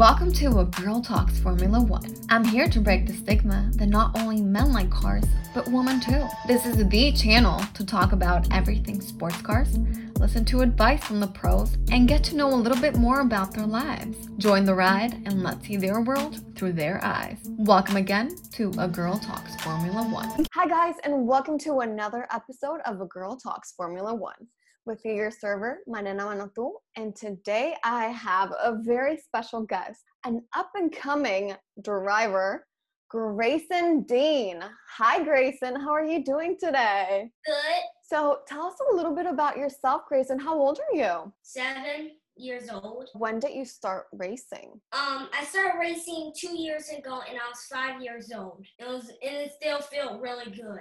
Welcome to A Girl Talks Formula One. I'm here to break the stigma that not only men like cars, but women too. This is the channel to talk about everything sports cars, listen to advice from the pros, and get to know a little bit more about their lives. Join the ride and let's see their world through their eyes. Welcome again to A Girl Talks Formula One. Hi, guys, and welcome to another episode of A Girl Talks Formula One. With you, your server, Manena Manotu, and today I have a very special guest, an up and coming driver, Grayson Dean. Hi, Grayson. How are you doing today? Good. So, tell us a little bit about yourself, Grayson. How old are you? Seven years old. When did you start racing? Um, I started racing two years ago, and I was five years old. It was, and it still felt really good.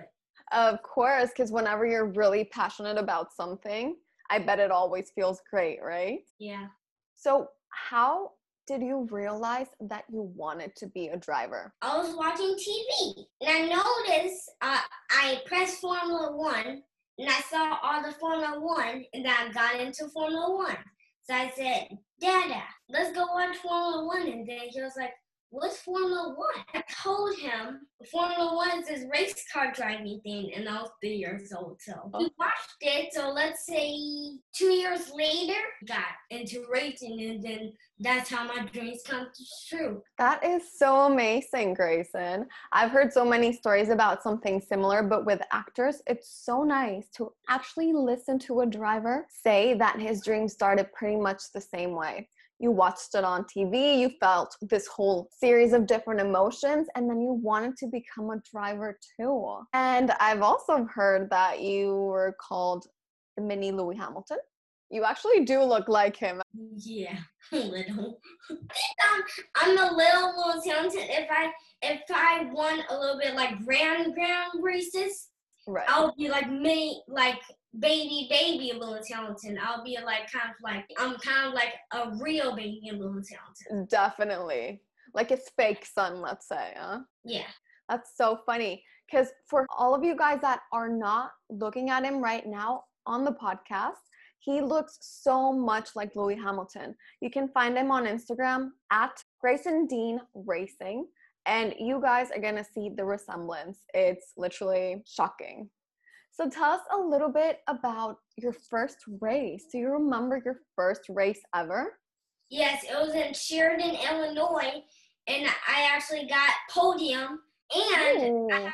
Of course, because whenever you're really passionate about something, I bet it always feels great, right? Yeah. So, how did you realize that you wanted to be a driver? I was watching TV, and I noticed uh, I pressed Formula One, and I saw all the Formula One, and then I got into Formula One. So I said, Dada, let's go watch Formula One. And then he was like, What's Formula One? I told him Formula One is this race car driving thing, and I was three years old. So Oh. we watched it. So let's say two years later, got into racing, and then that's how my dreams come true. That is so amazing, Grayson. I've heard so many stories about something similar, but with actors, it's so nice to actually listen to a driver say that his dream started pretty much the same way. You watched it on TV, you felt this whole series of different emotions, and then you wanted to become a driver too. And I've also heard that you were called the mini Lewis Hamilton. You actually do look like him. Yeah, a little. um, I'm a little little talented. If I if I won a little bit like grand grand races, Right. I'll be like mini like baby baby little talented. I'll be like kind of like I'm kind of like a real baby little talented. Definitely. Like his fake son, let's say, huh? Yeah. That's so funny. Because for all of you guys that are not looking at him right now on the podcast, he looks so much like Lewis Hamilton. You can find him on Instagram at Grayson Dean Racing, and you guys are gonna see the resemblance. It's literally shocking. So tell us a little bit about your first race. Do you remember your first race ever? Yes, it was in Sheridan, Illinois, and I actually got podium and Ooh. I had my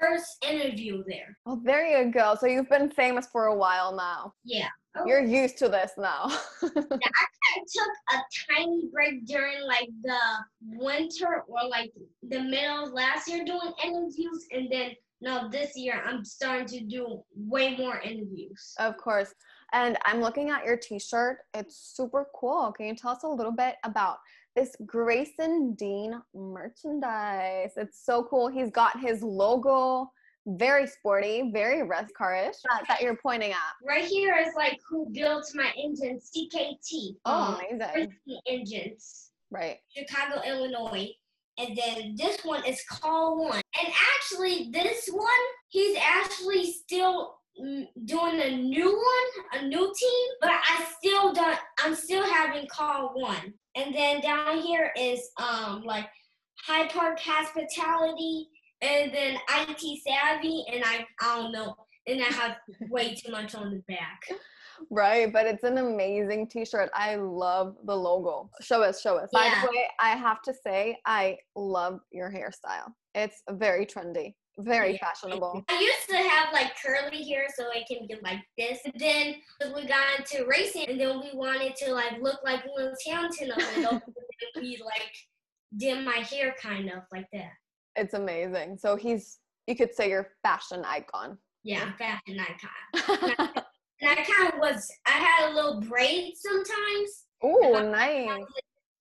first interview there. Well, there you go. So you've been famous for a while now. Yeah. You're oh. used to this now. I took a tiny break during like the winter or like the middle of last year doing interviews, and then now this year I'm starting to do way more interviews. of course. And I'm looking at your t shirt. It's super cool. Can you tell us a little bit about this Grayson Dean merchandise? It's so cool. He's got his logo, very sporty, very race carish that, that you're pointing at. Right here is like who built my engine, CKT. Oh, um, amazing. Engines. Right. Chicago, Illinois. And then this one is Call One. And actually, this one, he's actually still mm, doing a new one, a new team, but I still don't, I'm still having Call One. And then down here is um like High Park Hospitality, and then IT Savvy, and I, I don't know, and I have way too much on the back. Right, but it's an amazing t-shirt. I love the logo. Show us, show us. By the way, I have to say I love your hairstyle. It's very trendy, very Yeah. fashionable. I used to have like curly hair so it can get like this. And then we got into racing and then we wanted to like look like Will Townsend a little. we like did my hair kind of like that. It's amazing. So he's you could say your fashion icon. Yeah, fashion icon. And I kind of was, I had a little braid sometimes. oh, nice.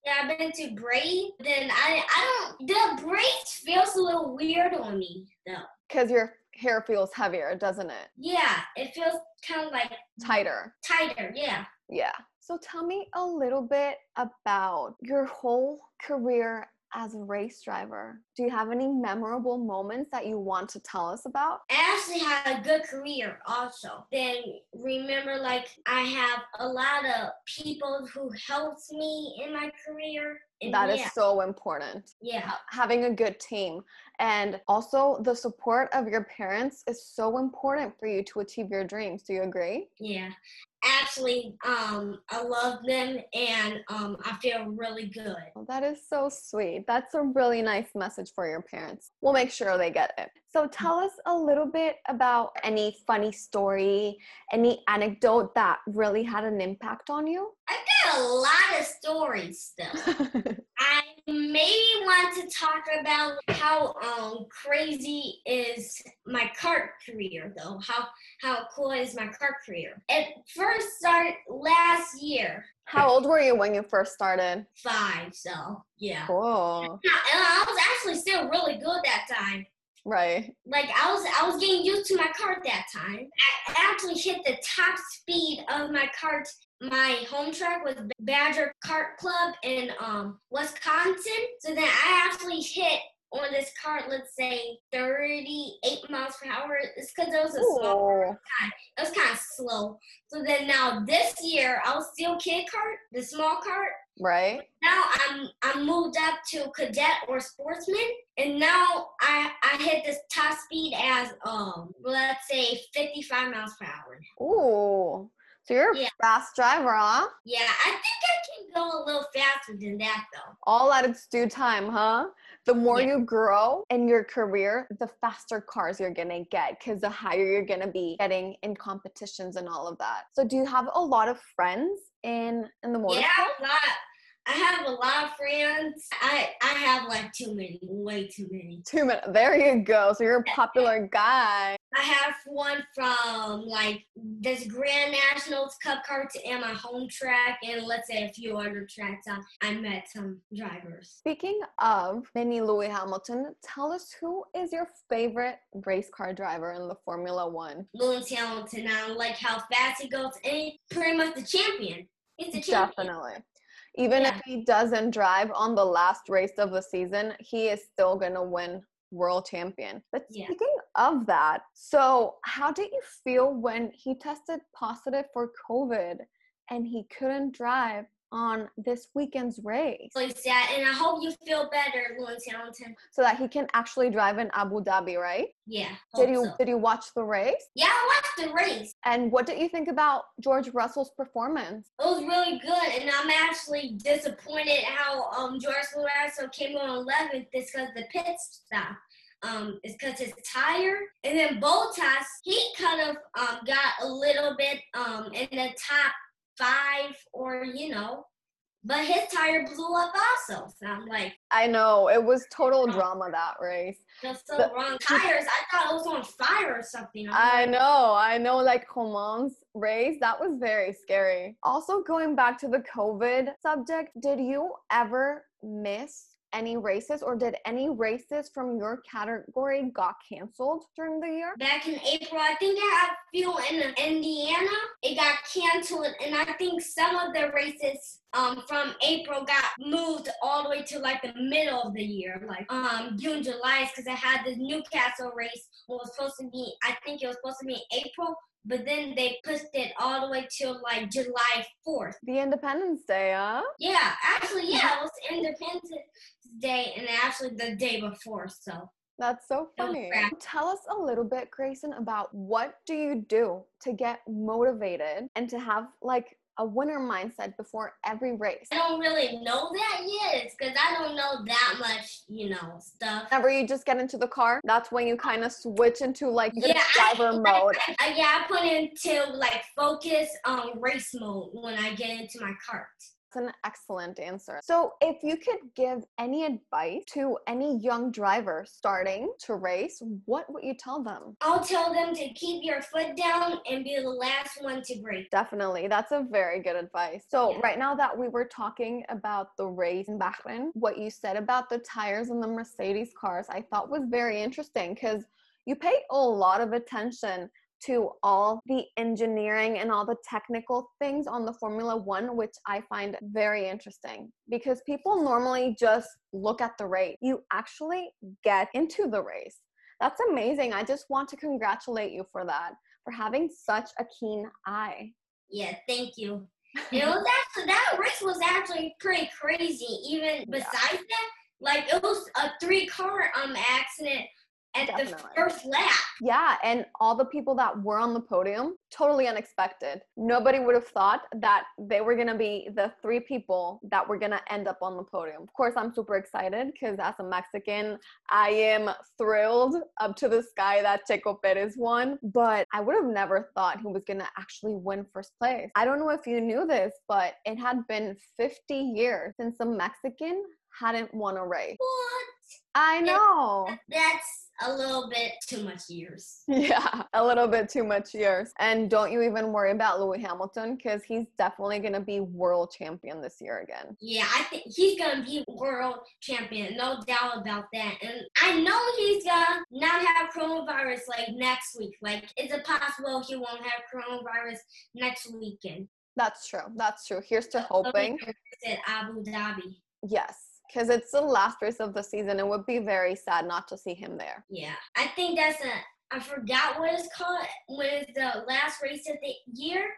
Yeah, I've been to braid. Then I, I don't, the braids feels a little weird on me though. Because your hair feels heavier, doesn't it? Yeah, it feels kind of like Tighter. tighter. Yeah. Yeah. So tell me a little bit about your whole career as a race driver? Do you have any memorable moments that you want to tell us about? I actually had a good career also. Then remember, like, I have a lot of people who helped me in my career. And That is yeah, so important. yeah. Having a good team and also the support of your parents is so important for you to achieve your dreams. Do you agree? Yeah. Actually, um, I love them and um, I feel really good. Well, that is so sweet. That's a really nice message for your parents. We'll make sure they get it. So, tell us a little bit about any funny story, any anecdote that really had an impact on you. I've got a lot of stories still. I maybe want to talk about how um crazy is my cart career though. How how cool is my cart career? It first started last year, How old were you when you first started? five. So yeah, Cool. and I was actually still really good that time. Right. Like I was I was getting used to my cart that time. I actually hit the top speed of my cart. My home track was Badger Kart Club in um Wisconsin. So then I actually hit on this cart, let's say 38 miles per hour. It's because it was a small Ooh. it was kind of slow. So then now this year I'll still kid cart, the small cart. Right. Now I'm I'm moved up to cadet or sportsman, and now I I hit this top speed as um let's say 55 miles per hour. Ooh. So you're a Yeah. fast driver, huh? Yeah, I think I can go a little faster than that though. All at its due time, huh? The more Yeah. you grow in your career, the faster cars you're gonna get because the higher you're gonna be getting in competitions and all of that. So do you have a lot of friends in in the motorsport? Yeah, a lot. I have a lot of friends. I I have like too many, way too many. Too many. There you go. So you're a popular guy. I have one from like this Grand Nationals Cup carts and my home track, and let's say a few other tracks. I, I met some drivers. Speaking of Mini Lewis Hamilton, tell us who is your favorite race car driver in the Formula One? Lewis Hamilton, I like how fast he goes, and he's pretty much the champion. He's the champion. Definitely. Even Yeah. if he doesn't drive on the last race of the season, he is still going to win world champion. But Yeah. speaking of that, so how did you feel when he tested positive for COVID and he couldn't drive on this weekend's race sad, and I hope you feel better, Lewis Hamilton. so that he can actually drive in Abu Dhabi, right? Yeah. Did you so. did you watch the race? Yeah, I watched the race. And what did you think about George Russell's performance? It was really good, and I'm actually disappointed how um George Russell came on 11th. It's because the pit stop. Um, it's because his tire, and then Bottas he kind of um got a little bit um in the top five, or you know, but his tire blew up also. So I'm like, I know it was total oh. drama that race. that's so The- wrong tires. I thought it was on fire or something. I'm I like, know, I know, like Coman's race, that was very scary. Also, going back to the COVID subject, did you ever miss any races or did any races from your category got canceled during the year? Back in April, I think I had a few in Indiana. It got canceled, and I think some of the races um from April got moved all the way to like the middle of the year, like um June, July, because I had this Newcastle race. Was supposed to be, I think it was supposed to be April, but then they pushed it all the way to like July fourth. The Independence Day, huh? Yeah, actually, yeah, it was Independence Day, and actually the day before. So That's so funny. Tell us a little bit, Grayson, about what do you do to get motivated and to have like a winner mindset before every race? I don't really know that yet. Because I don't know that much, you know, stuff. Whenever you just get into the car, that's when you kind of switch into like Yeah, I- driver mode. I, yeah, I put into like focus um race mode when I get into my cart. That's an excellent answer. So, if you could give any advice to any young driver starting to race, what would you tell them? I'll tell them to keep your foot down and be the last one to brake. Definitely. That's a very good advice. So, Yeah. right now that we were talking about the race in Bahrain, what you said about the tires and the Mercedes cars, I thought was very interesting because you pay a lot of attention to all the engineering and all the technical things on the Formula One, which I find very interesting because people normally just look at the race. You actually get into the race. That's amazing. I just want to congratulate you for that, for having such a keen eye. Yeah, thank you. it was actually that race was actually pretty crazy. Even besides yeah. that, like it was a three car um accident at Definitely. the first lap. Yeah, and all the people that were on the podium, totally unexpected. Nobody would have thought that they were going to be the three people that were going to end up on the podium. Of course, I'm super excited because as a Mexican, I am thrilled up to the sky that Checo Perez won, but I would have never thought he was going to actually win first place. I don't know if you knew this, but it had been 50 years since a Mexican hadn't won a race. What? I know. That's a little bit too much years. Yeah, a little bit too much years. And don't you even worry about Lewis Hamilton because he's definitely going to be world champion this year again. Yeah, I think he's going to be world champion, no doubt about that. And I know he's going to not have coronavirus like next week. Like, is it possible he won't have coronavirus next weekend? That's true. That's true. Here's to hoping. Abu Dhabi. Yes because it's the last race of the season. It would be very sad not to see him there. Yeah, I think that's a. I forgot what it's called when the last race of the year.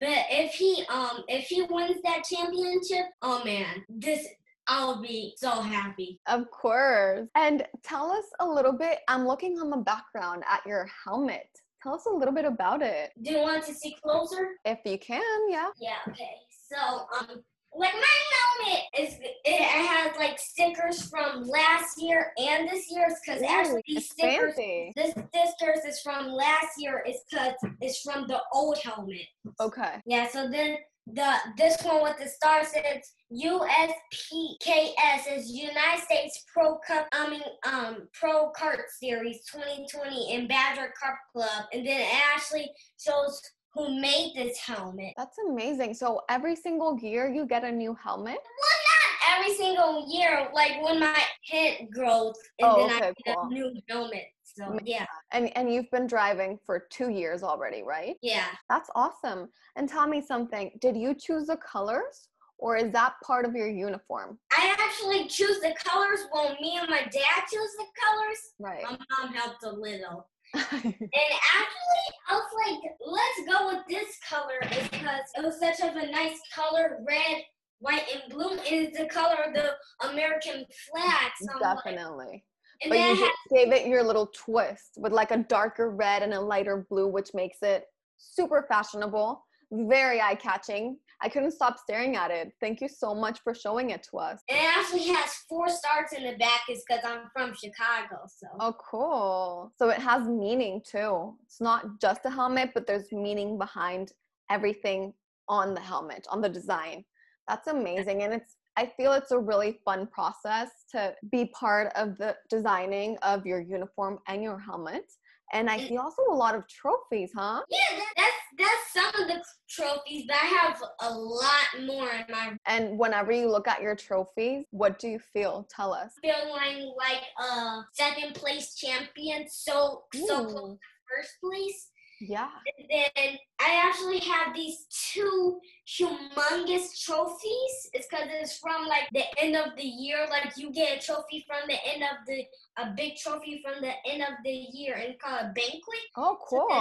But if he um if he wins that championship, oh man, this I'll be so happy. Of course. And tell us a little bit. I'm looking on the background at your helmet. Tell us a little bit about it. Do you want to see closer? If you can, yeah. Yeah, okay. So, um, like my helmet is it has like stickers from last year and this year's because actually these stickers fancy. this stickers is from last year is because it's from the old helmet. Okay. Yeah, so then the this one with the star says USPKS is United States Pro Cup I mean um Pro Kart Series 2020 in Badger Kart Club and then actually shows who made this helmet. That's amazing. So every single year you get a new helmet? Well, not every single year. Like when my head grows, and oh, then okay, I get cool. a new helmet. So yeah. And and you've been driving for two years already, right? Yeah. That's awesome. And tell me something. Did you choose the colors? Or is that part of your uniform? I actually choose the colors. Well, me and my dad choose the colors. Right. My mom helped a little and actually, I was like, let's go with this color because it was such of a nice color, red, white, and blue. Is the color of the American flag. So Definitely. Like, but you just gave it your little twist with like a darker red and a lighter blue, which makes it super fashionable, very eye catching. I couldn't stop staring at it. Thank you so much for showing it to us. It actually has four stars in the back, is because I'm from Chicago. So. Oh, cool. So it has meaning too. It's not just a helmet, but there's meaning behind everything on the helmet, on the design. That's amazing, and it's. I feel it's a really fun process to be part of the designing of your uniform and your helmet. And I see also a lot of trophies, huh? Yeah, that's that's some of the trophies, but I have a lot more in my. And whenever you look at your trophies, what do you feel? Tell us. Feeling like a second place champion, so Ooh. so close to first place. Yeah. And then I actually have these two humongous trophies. It's because it's from like the end of the year. Like you get a trophy from the end of the a big trophy from the end of the year and called a banquet. Oh, cool! So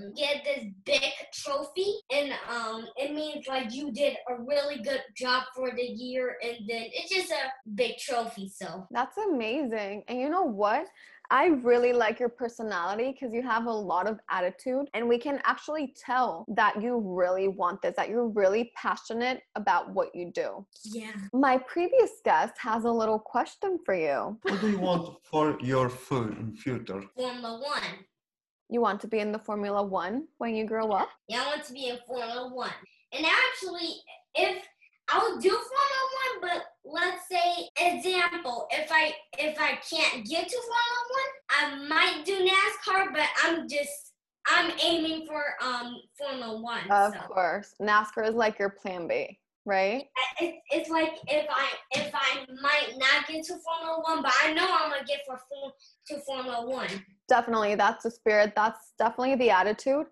then, um, get this big trophy, and um, it means like you did a really good job for the year, and then it's just a big trophy. So that's amazing. And you know what? I really like your personality because you have a lot of attitude, and we can actually tell that you really want this, that you're really passionate about what you do. Yeah. My previous guest has a little question for you. What do you want for your food in future? Formula One. You want to be in the Formula One when you grow up? Yeah, I want to be in Formula One. And actually, if I'll do Formula One, but let's say example, if I if I can't get to Formula One, I might do NASCAR, but I'm just I'm aiming for um Formula One. Of so. course, NASCAR is like your plan B, right? It, it's like if I if I might not get to Formula One, but I know I'm gonna get for to Formula One. Definitely, that's the spirit. That's definitely the attitude.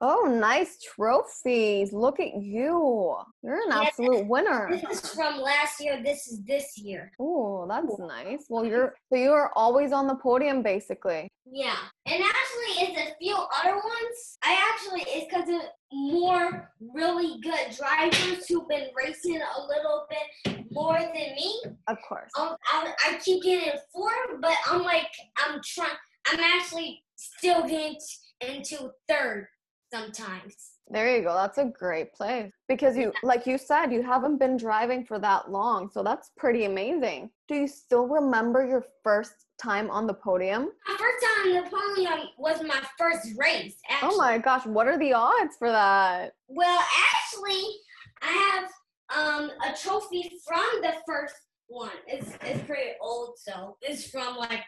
Oh, nice trophies. Look at you. You're an Yeah, absolute winner. This is from last year. This is this year. Oh, that's nice. Well, you're so you are always on the podium basically. Yeah, and actually, it's a few other ones. I actually it's because of more really good drivers who've been racing a little bit more than me. Of course. Um, I, I keep getting four, but I'm like I'm trying. I'm actually still getting into third sometimes. There you go. That's a great place. Because you like you said, you haven't been driving for that long. So that's pretty amazing. Do you still remember your first time on the podium? My first time on the podium was my first race. Actually. Oh my gosh, what are the odds for that? Well, actually, I have um a trophy from the first one. It's it's pretty old, so it's from like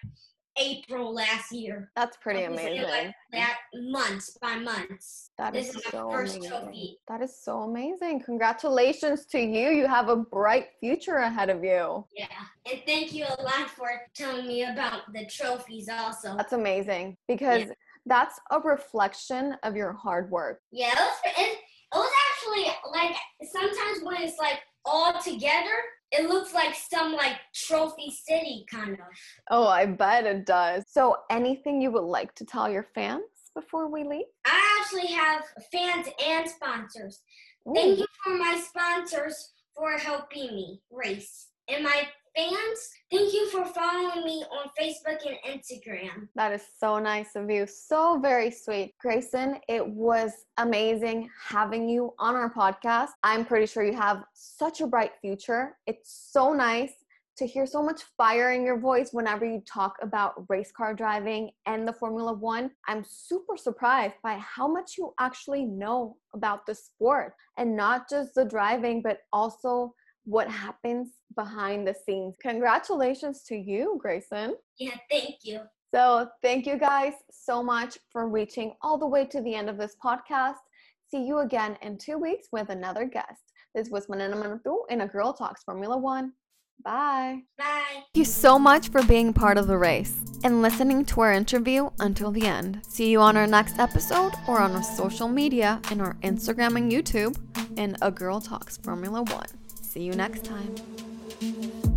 April last year. That's pretty amazing. Like that months by months. That this is is my so first amazing. trophy. That is so amazing. Congratulations to you. You have a bright future ahead of you. Yeah, and thank you a lot for telling me about the trophies. Also, That's amazing because that's a reflection of your hard work. yeah, it was, it, it was actually like sometimes when it's like all together, it looks like some like trophy city kind of. Oh, I bet it does. So, anything you would like to tell your fans before we leave? I actually have fans and sponsors. Ooh, Thank you for my sponsors for helping me race. And my fans, thank you for following me on Facebook and Instagram. That is so nice of you. So very sweet. Grayson, it was amazing having you on our podcast. I'm pretty sure you have such a bright future. It's so nice to hear so much fire in your voice whenever you talk about race car driving and the Formula One. I'm super surprised by how much you actually know about the sport and not just the driving, but also what happens behind the scenes. Congratulations to you, Grayson. Yeah, thank you. So, thank you guys so much for reaching all the way to the end of this podcast. See you again in two weeks with another guest. This was Manena Manatu in A Girl Talks Formula One. Bye. Bye. Thank you so much for being part of the race and listening to our interview until the end. See you on our next episode or on our social media in our Instagram and YouTube in A Girl Talks Formula One. See you next time.